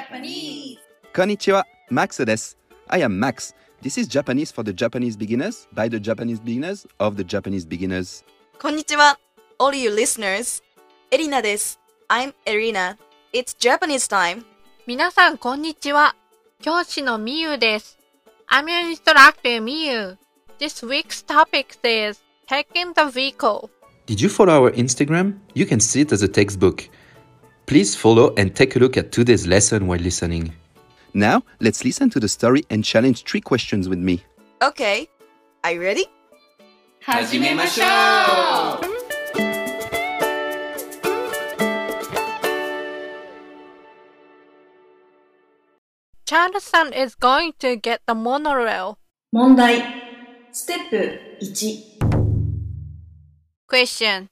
Japanese. こんにちは、Max です。I am Max. This is Japanese for the Japanese beginners, by the Japanese beginners, of the Japanese beginners. こんにちは All you listeners エリナです I'm Erina It's Japanese time 皆さん、こんにちは。教師のみゆです。I'm your instructor, みゆ。This week's topic is taking the vehicle. Did you follow our Instagram? You can see it as a textbook. Please follow and take a look at today's lesson while listening. Now, let's listen to the story and challenge three questions with me. Okay Are you ready? 始めましょう Charles-san is going to get the monorail. 問題ステップ1 Question.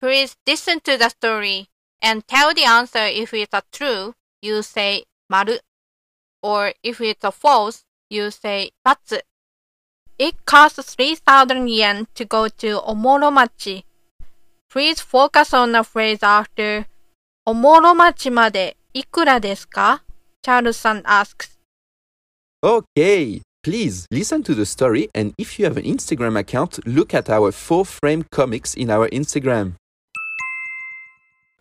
Please listen to the story and tell the answer if it's a true, you say 丸 or if it's a false, you say ×. It costs 3,000 yen to go to Omoromachi. Please focus on the phrase after おもろ町までいくらですか Charles-san asks. Okay, please listen to the story, and if you have an Instagram account, look at our four frame comics in our Instagram.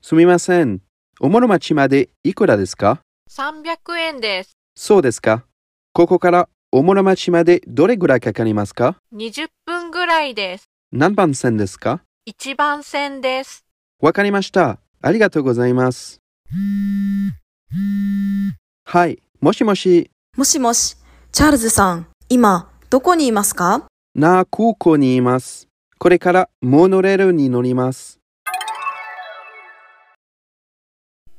すみません。おもろ町までいくらですか？300円です。そうですか。ここからおもろ町までどれぐらいかかりますか？20分ぐらいです。何番線ですか？1番線です。わかりました。ありがとうございます。はい、もしもし、もしもしチャールズさん今どこにいますか？なあ空港にいます。これからモノレールに乗ります。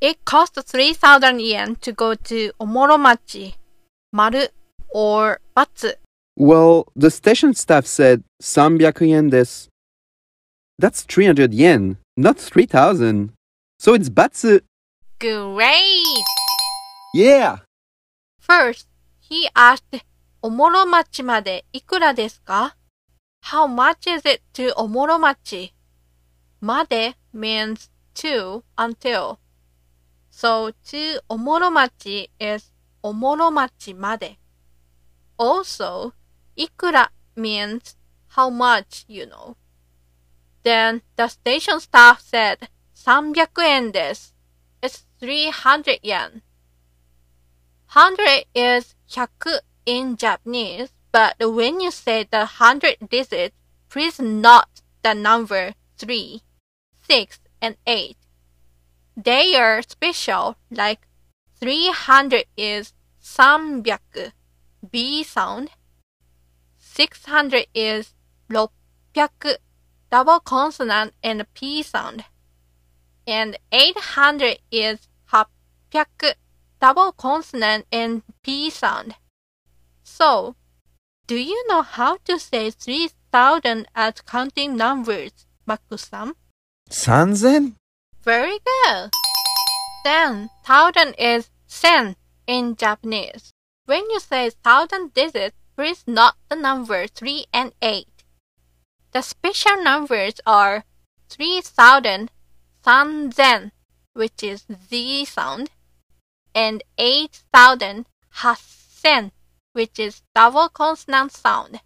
It costs 3,000 yen to go to Omoromachi. 丸 or ×. Well, the station staff said 300 yen です。That's 300 yen, not 3000. So it's batsu. Great! Yeah! First, he asked おもろ町までいくらですか ?How much is it to おもろ町まで means to until. so to Omoromachi is Omoromachi made. Also, ikura means how much, you know. Then the station staff said, 300 yen. It's 300 yen. 100 is 100 in Japanese, but when you say the 100 digits, please note the number 3, 6, and 8. They are special, like 300 is 300, B sound. 600 is 600, double consonant and P sound. And 800 is 800, double consonant and P sound. So, do you know how to say 3000 as counting numbers, Maku-san? 3000? Very good. Then, thousand is sen in Japanese. When you say thousand digits, please note the number 3 and 8. The special numbers are 3000, sanzen, which is Z sound, and 8000, hassen, which is double consonant sound.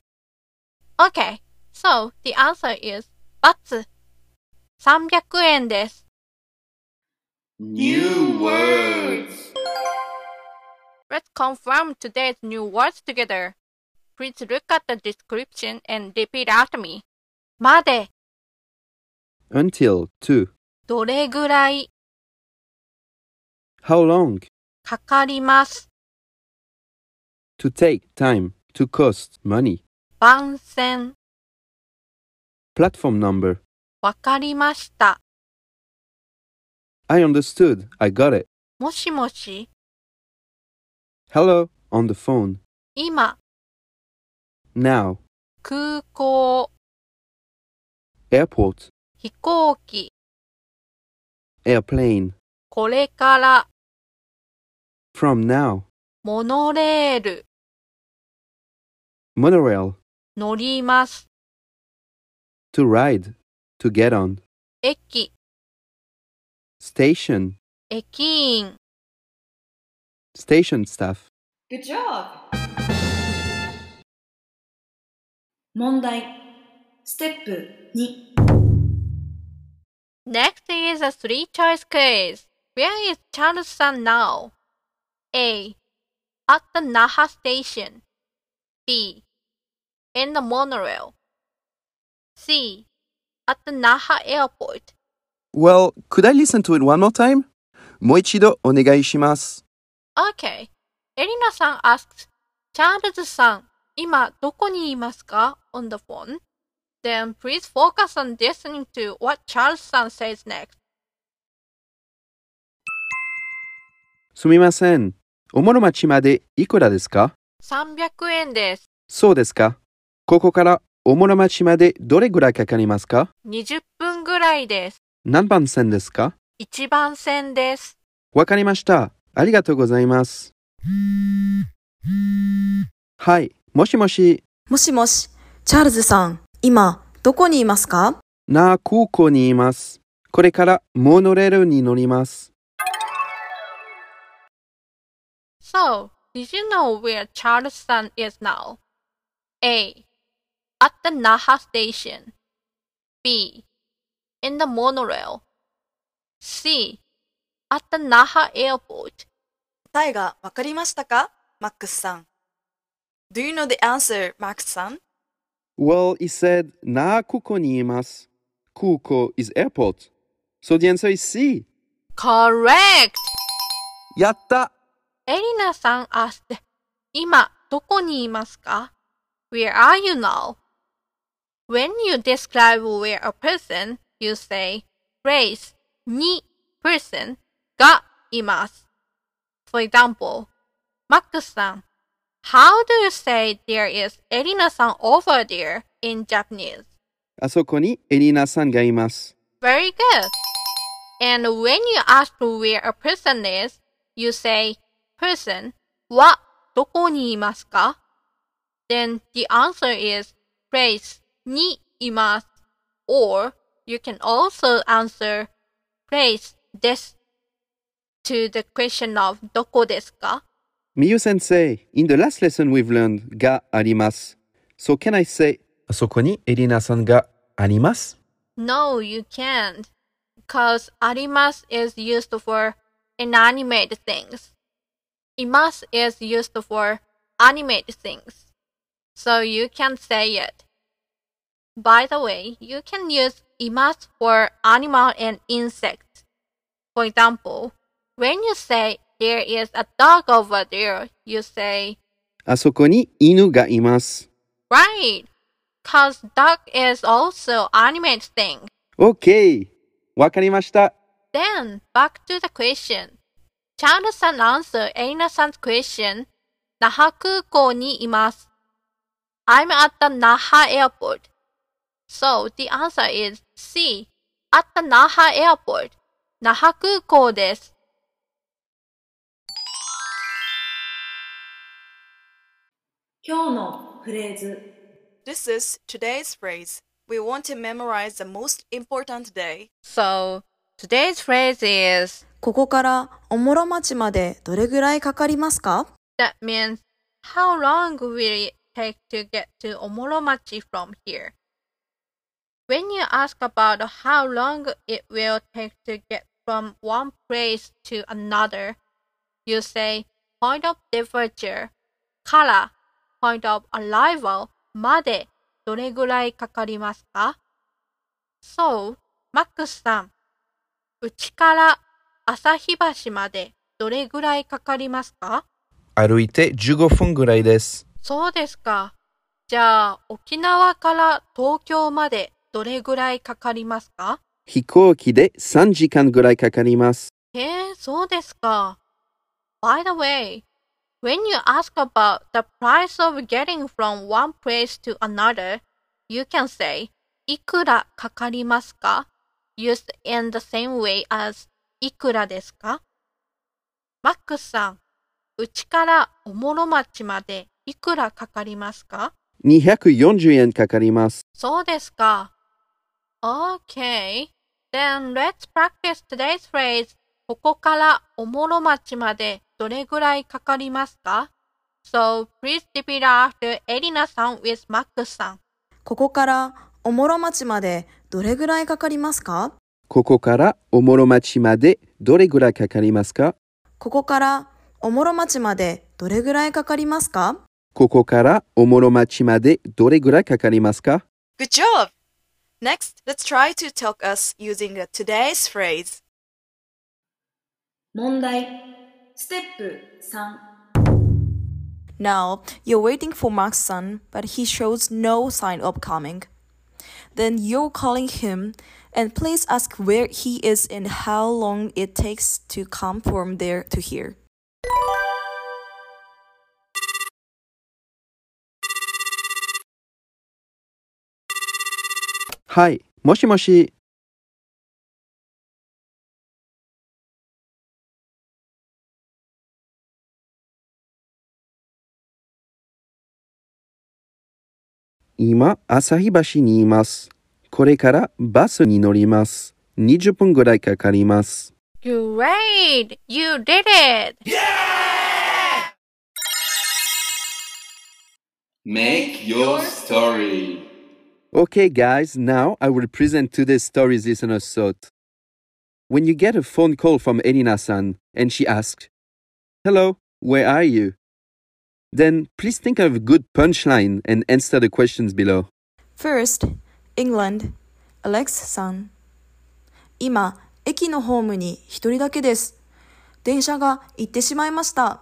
Okay, so the answer is ×。300円です。 New words Let's confirm today's new words together. Please look at the description and repeat after me. まで、 Until 2. どれぐらい How long? かかります。 To take time. To cost money. 番線、 Platform number. わかりました。 I understood. I got it. もしもし、 Hello on the phone. 今、 Now. 空港、 Airport. 飛行機、 Airplane. これから、 From now. モノレール、 Monorail. 乗ります。 To ride. To get on. 駅、 Station. 駅員、 Station staff. Good job! 問題ステップ2 Next is a three choice quiz. Where is Charles Sun now? A. At the Naha station. B. In the monorail. C. At the Naha airport. Well, could I listen to it one more time? もう一度お願いします。Okay. Elina san asks, Charles san, 今どこにいますか on the phone. Then please focus on listening to what Charles san says next. すみません。おもろ町までいくらですか300円です。そうですか。ここからおもろ町までどれぐらいかかりますか20分ぐらいです。何番線ですか？1番線です。わかりました。ありがとうございます。はい、もしもし、もしもし、チャールズさん、今、どこにいますか？なあ空港にいます。これからモノレールに乗ります。So, did you know where Charles Sun is now? A. At the Naha station. B. In the monorail. C. At the Naha airport. 答えがわかりましたかマックスさん。Do you know the answer, マックスさん Well, he said, なあ空港にいます。空港 is airport. So the answer is C. Correct! やったエリナさん asked, 今どこにいますか Where are you now? When you describe where a person, you say place に person がいます。For example, マックスさん How do you say there is エリナさん over there in Japanese? あそこにエリナさんがいます。 Very good. And when you ask where a person is, you say person はどこにいますか Then the answer is place にいます。Or you can also answer place です。to the question of どこですか Miyu sensei, in the last lesson we've learned があります。So can I say あそこにエリナさんがあります No, you can't. Because arimas is used for inanimate things. Imas is used for animate things. So you can't say it. By the way, you can use imas for animal and insects. For example, when you say there is a dog over there, you say あそこに犬がいます。 right. Cause dog is also animate thing. OK! わかりました。 Then, back to the question. Charles-san answered Elena-san's question. 那覇空港にいます。I'm at the Naha airport. So, the answer is C. At the Naha airport. 那覇空港です。今日のフレーズ This is today's phrase. We want to memorize the most important day. So, today's phrase is ここからおもろ町までどれぐらいかかりますか That means how long will it take to get to Omoromachi from here? When you ask about how long it will take to get from one place to another, you say point of departure から point of arrival までどれぐらいかかりますか ?So, マックスさん、うちから旭橋までどれぐらいかかりますか歩いて15分ぐらいです。そうですか。じゃあ、沖縄から東京までどれぐらいかかりますか飛行機で3時間ぐらいかかります。へえ、そうですか。By the way, when you ask about the price of getting from one place to another, you can say, いくらかかりますか used in the same way as いくらですかマックスさん、うちからおもろ町までいくらかかりますか240円かかります。そうですか。Okay. Then let's practice today's phrase. ここからおもろ町までどれぐらいかかりますか ?So, please repeat after エリナさん with マックスさん。ここからおもろ町までどれぐらいかかりますか?ここからおもろ町までどれぐらいかかりますか?ここからおもろ町までどれぐらいかかりますか?ここからおもろ町までどれぐらいかかりますか? Good job! Next, let's try to talk us using today's phrase. 問題ステップ3 Now, you're waiting for Max san, but he shows no sign of coming. Then you're calling him, and please ask where he is and how long it takes to come from there to here. はい、もしもし。今、朝日橋にいます。これからバスに乗ります。20分ぐらいかかります。Great! You did it! Make your story. Okay, guys, now I will present today's story's listener's thought. When you get a phone call from Erina san and she asks, Hello, where are you? Then please think of a good punchline and answer the questions below. First, England, Alex さん。今、駅のホームに一人だけです。電車が行ってしまいました。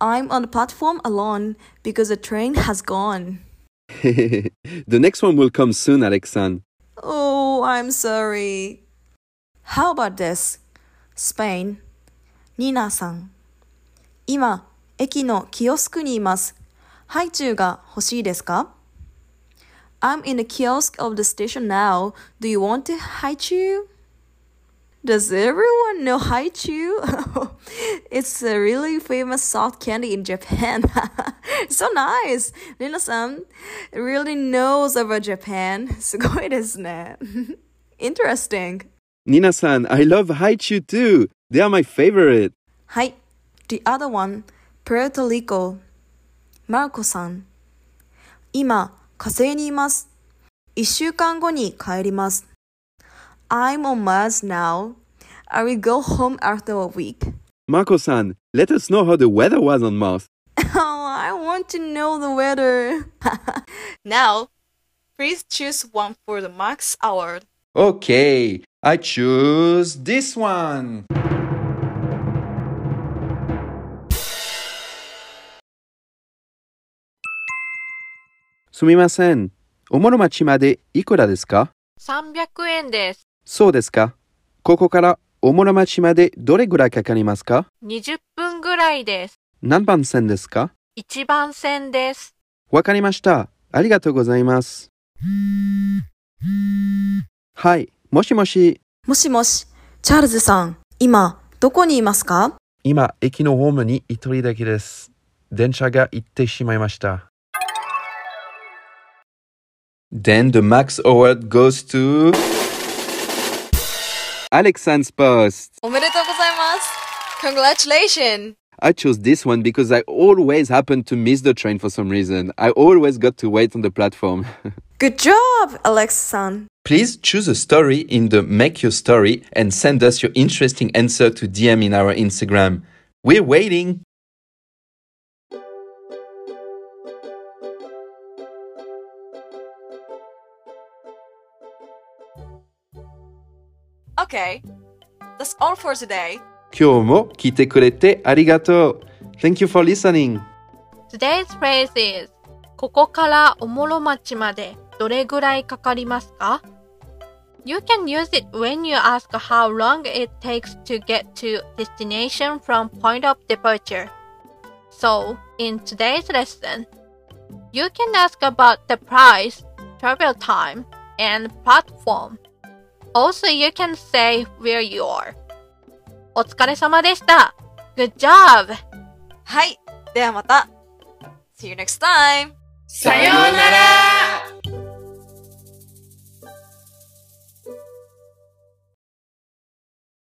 I'm on the platform alone because the train has gone. the next one will come soon, Alex san. Oh, I'm sorry. How about this? Spain, Nina さん。今、駅のキオスクにいます。ハイチュウが欲しいですか I'm in the kiosk of the station now. Do you want to haichu? Does everyone know haichu? it's a really famous soft candy in Japan. so nice. Nina-san really knows about Japan. すごいですね。Interesting. Nina san, I love Haichu too. They are my favorite. はい。The other one, Puerto Rico. マルコさん。今、火星にいます。一週間後に帰ります。 I'm on Mars now. I will go home after a week. Marco san, let us know how the weather was on Mars. Oh, I want to know the weather. now, please choose one for the Max Award. Okay, I choose this one. Sumimasen. おもろ町までいくらですか300円です。 そうですか。ここからおもろ町までどれぐらいかかりますか？20分ぐらいです。何番線ですか？1番線です。わかりました。ありがとうございます。はい、もしもし。もしもし、チャールズさん、今、どこにいますか？今、駅のホームに一人だけです。電車が行ってしまいました。Then the Max Award goes to Alex San's post. Congratulations! I chose this one because I always happen to miss the train for some reason. I always got to wait on the platform. Good job, Alex Please choose a story in the Make Your Story and send us your interesting answer to DM in our Instagram. We're waiting! Okay, that's all for today. 今日も来てくれてありがとう。Thank you for listening. Today's phrase is ここからおもろ町までどれぐらいかかりますか You can use it when you ask how long it takes to get to destination from point of departure. So, in today's lesson, you can ask about the price, travel time, and platform. Also, you can say where you are. お疲れ様でした。Good job! はい、ではまた。See you next time! さようなら